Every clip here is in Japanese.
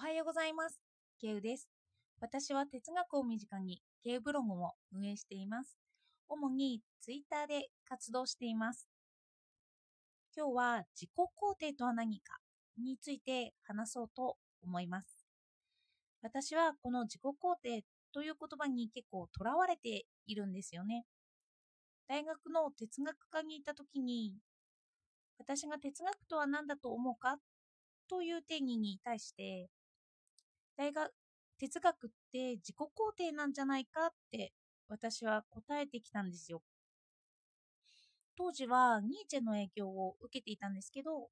おはようございます。ケウです。私は哲学を身近にケウブログを運営しています。主にツイッターで活動しています。今日は自己肯定とは何かについて話そうと思います。私はこの自己肯定という言葉に結構とらわれているんですよね。大学の哲学科にいた時に私が哲学とは何だと思うかという定義に対して大学哲学って自己肯定なんじゃないかって私は答えてきたんですよ。当時はニーチェの影響を受けていたんですけど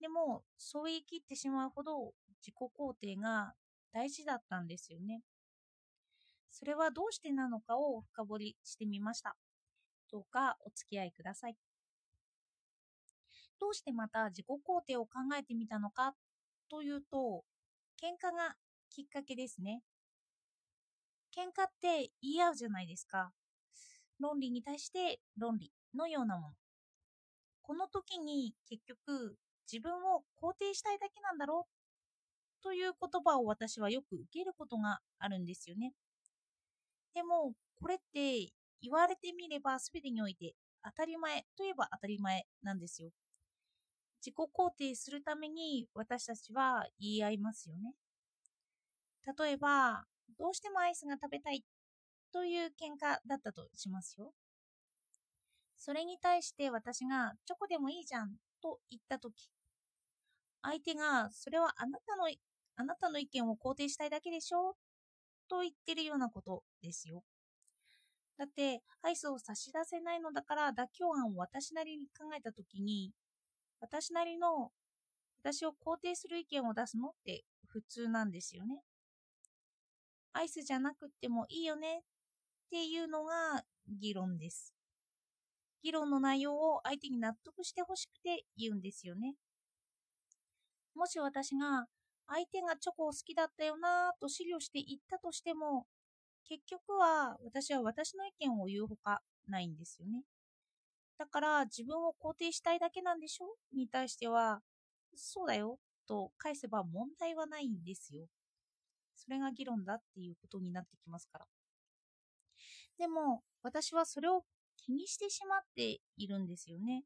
でもそう言い切ってしまうほど自己肯定が大事だったんですよね。それはどうしてなのかを深掘りしてみました。どうかお付き合いください。どうしてまた自己肯定を考えてみたのかというと、喧嘩がきっかけですね。喧嘩って言い合うじゃないですか。論理に対して論理のようなもの。この時に結局自分を肯定したいだけなんだろうという言葉を私はよく受けることがあるんですよね。でもこれって言われてみれば全てにおいて当たり前といえば当たり前なんですよ。自己肯定するために私たちは言い合いますよね。例えば、どうしてもアイスが食べたいという喧嘩だったとしますよ。それに対して私がチョコでもいいじゃんと言ったとき、相手がそれはあなたのあなたの意見を肯定したいだけでしょと言ってるようなことですよ。だってアイスを差し出せないのだから妥協案を私なりに考えたときに私なりの私を肯定する意見を出すの？って普通なんですよね。アイスじゃなくってもいいよねっていうのが議論です。議論の内容を相手に納得してほしくて言うんですよね。もし私が相手がチョコを好きだったよなぁと資料して言ったとしても結局は私は私の意見を言うほかないんですよね。だから自分を肯定したいだけなんでしょ？に対してはそうだよと返せば問題はないんですよ。それが議論だっていうことになってきますから。でも私はそれを気にしてしまっているんですよね。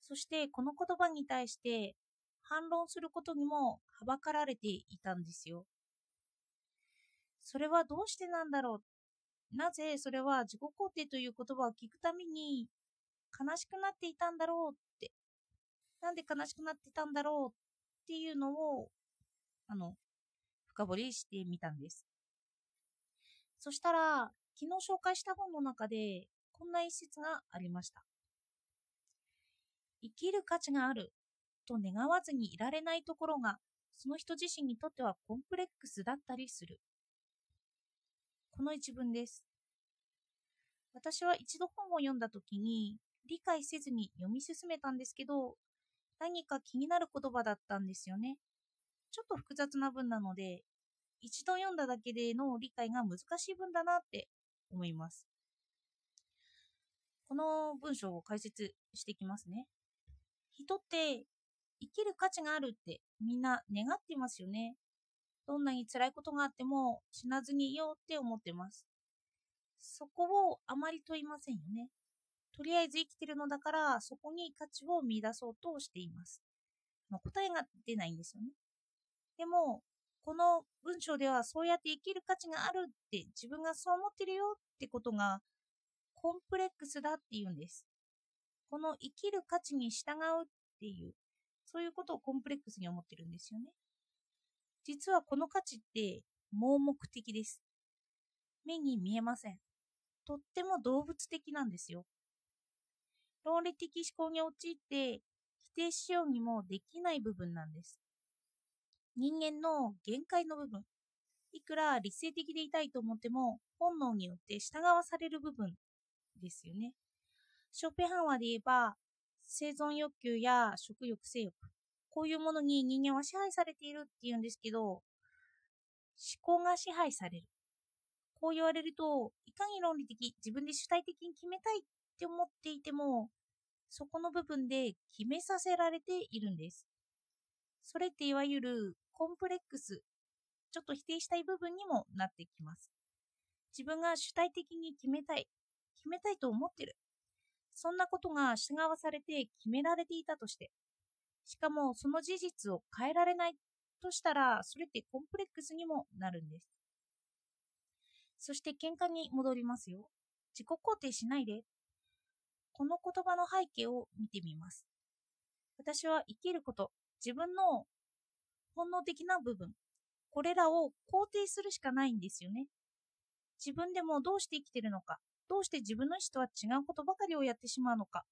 そしてこの言葉に対して反論することにもはばかられていたんですよ。それはどうしてなんだろう？なぜそれは自己肯定という言葉を聞くために悲しくなっていたんだろうって？なんで悲しくなってたんだろうっていうのをあの深掘りしてみたんですそしたら昨日紹介した本の中でこんな一節がありました生きる価値があると願わずにいられないところがその人自身にとってはコンプレックスだったりするこの一文です。私は一度本を読んだ時に理解せずに読み進めたんですけど、何か気になる言葉だったんですよね。ちょっと複雑な文なので、一度読んだだけでの理解が難しい文だなって思います。この文章を解説していきますね。人って生きる価値があるってみんな願ってますよね。どんなに辛いことがあっても死なずにいようって思ってます。そこをあまり問いませんよね。とりあえず生きてるのだからそこに価値を見出そうとしています。ま答えが出ないんですよね。でも、この文章ではそうやって生きる価値があるって自分がそう思ってるよってことがコンプレックスだって言うんです。この生きる価値に従うっていう、そういうことをコンプレックスに思ってるんですよね。実はこの価値って盲目的です。目に見えません。とっても動物的なんですよ。論理的思考に陥って否定しようにもできない部分なんです。人間の限界の部分。いくら理性的でいたいと思っても本能によって従わされる部分ですよね。ショペハンワで言えば生存欲求や食欲性欲こういうものに人間は支配されているって言うんですけど、思考が支配される。こう言われると、いかに論理的、自分で主体的に決めたいって思っていても、そこの部分で決めさせられているんです。それっていわゆるコンプレックス、ちょっと否定したい部分にもなってきます。自分が主体的に決めたい、決めたいと思ってる。そんなことが従わされて決められていたとして、しかもその事実を変えられないとしたら、それってコンプレックスにもなるんです。そして喧嘩に戻りますよ。自己肯定しないで。この言葉の背景を見てみます。私は生きること、自分の本能的な部分、これらを肯定するしかないんですよね。自分でもどうして生きてるのか、どうして自分の意思とは違うことばかりをやってしまうのか、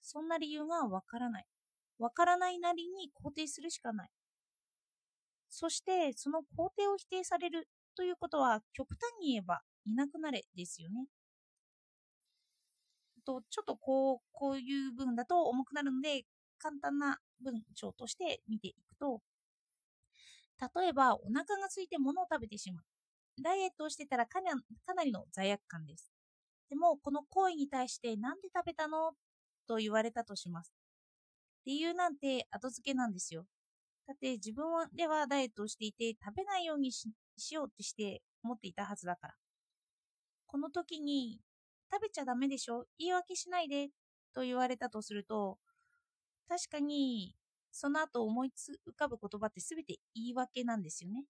そんな理由がわからない。わからないなりに肯定するしかない。そして、その肯定を否定されるということは、極端に言えば、いなくなれですよね。とちょっとこうこういう分だと重くなるので、簡単な文章として見ていくと、例えば、お腹が空いて物を食べてしまう。ダイエットをしてたらかなりの罪悪感です。でも、この行為に対して何で食べたの？と言われたとします。理由なんて後付けなんですよ。だって自分ではダイエットをしていて食べないようにしようってして思っていたはずだから。この時に食べちゃダメでしょ？言い訳しないでと言われたとすると確かにその後思い浮かぶ言葉って全て言い訳なんですよね。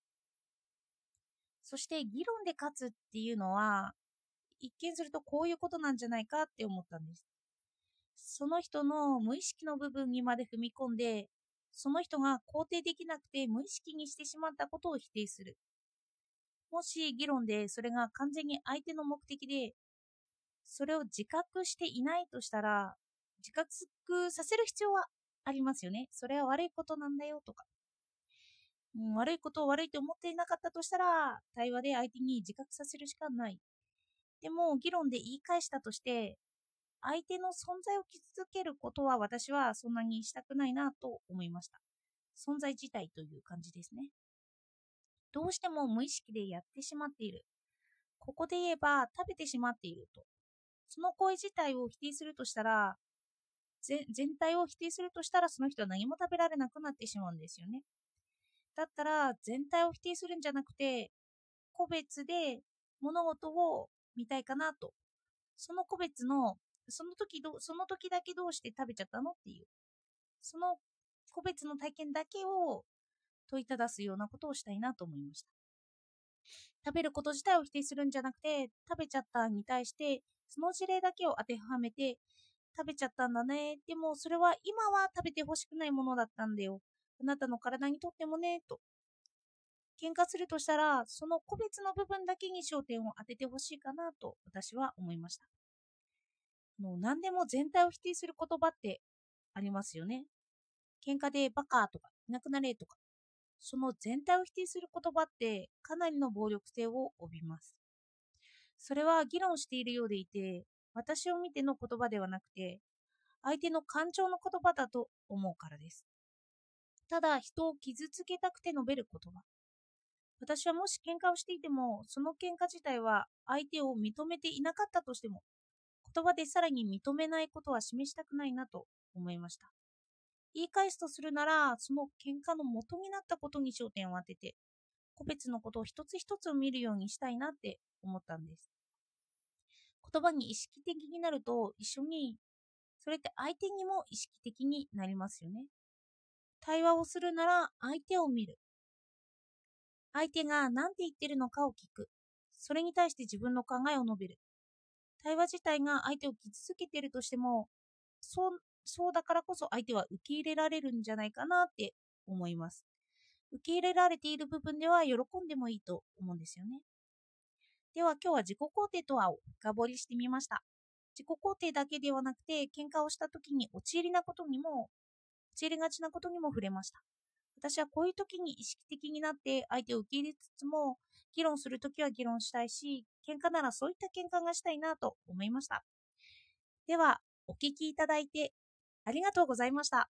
そして議論で勝つっていうのは一見するとこういうことなんじゃないかって思ったんです。その人の無意識の部分にまで踏み込んで、その人が肯定できなくて無意識にしてしまったことを否定する。もし議論でそれが完全に相手の目的で、それを自覚していないとしたら、自覚させる必要はありますよね。それは悪いことなんだよとか。うん、悪いことを悪いと思っていなかったとしたら、対話で相手に自覚させるしかない。でも、議論で言い返したとして、相手の存在を傷つけることは私はそんなにしたくないなと思いました。存在自体という感じですね。どうしても無意識でやってしまっている。ここで言えば食べてしまっていると。その行為自体を否定するとしたら、全体を否定するとしたらその人は何も食べられなくなってしまうんですよね。だったら全体を否定するんじゃなくて、個別で物事を見たいかなと。その個別のその時ど、その時だけどうして食べちゃったのっていう、その個別の体験だけを問いただすようなことをしたいなと思いました。食べること自体を否定するんじゃなくて、食べちゃったに対して、その事例だけを当てはめて、食べちゃったんだね。でもそれは今は食べてほしくないものだったんだよ。あなたの体にとってもね、と。喧嘩するとしたら、その個別の部分だけに焦点を当ててほしいかなと私は思いました。もう何でも全体を否定する言葉ってありますよね。喧嘩でバカとかいなくなれとか。その全体を否定する言葉ってかなりの暴力性を帯びます。それは議論しているようでいて、私を見ての言葉ではなくて、相手の感情の言葉だと思うからです。ただ人を傷つけたくて述べる言葉。私はもし喧嘩をしていても、その喧嘩自体は相手を認めていなかったとしても、言葉でさらに認めないことは示したくないなと思いました。言い返すとするなら、その喧嘩の元になったことに焦点を当てて、個別のことを一つ一つを見るようにしたいなって思ったんです。言葉に意識的になると一緒に、それって相手にも意識的になりますよね。対話をするなら相手を見る。相手が何て言ってるのかを聞く。それに対して自分の考えを述べる。対話自体が相手を傷つけてるとしても、そうそうだからこそ相手は受け入れられるんじゃないかなって思います。受け入れられている部分では喜んでもいいと思うんですよね。では今日は自己肯定とはを深掘りしてみました。自己肯定だけではなくて喧嘩をした時に陥りなことにも陥りがちなことにも触れました。私はこういう時に意識的になって相手を受け入れつつも議論するときは議論したいし、喧嘩ならそういった喧嘩がしたいなと思いました。では、お聴きいただいてありがとうございました。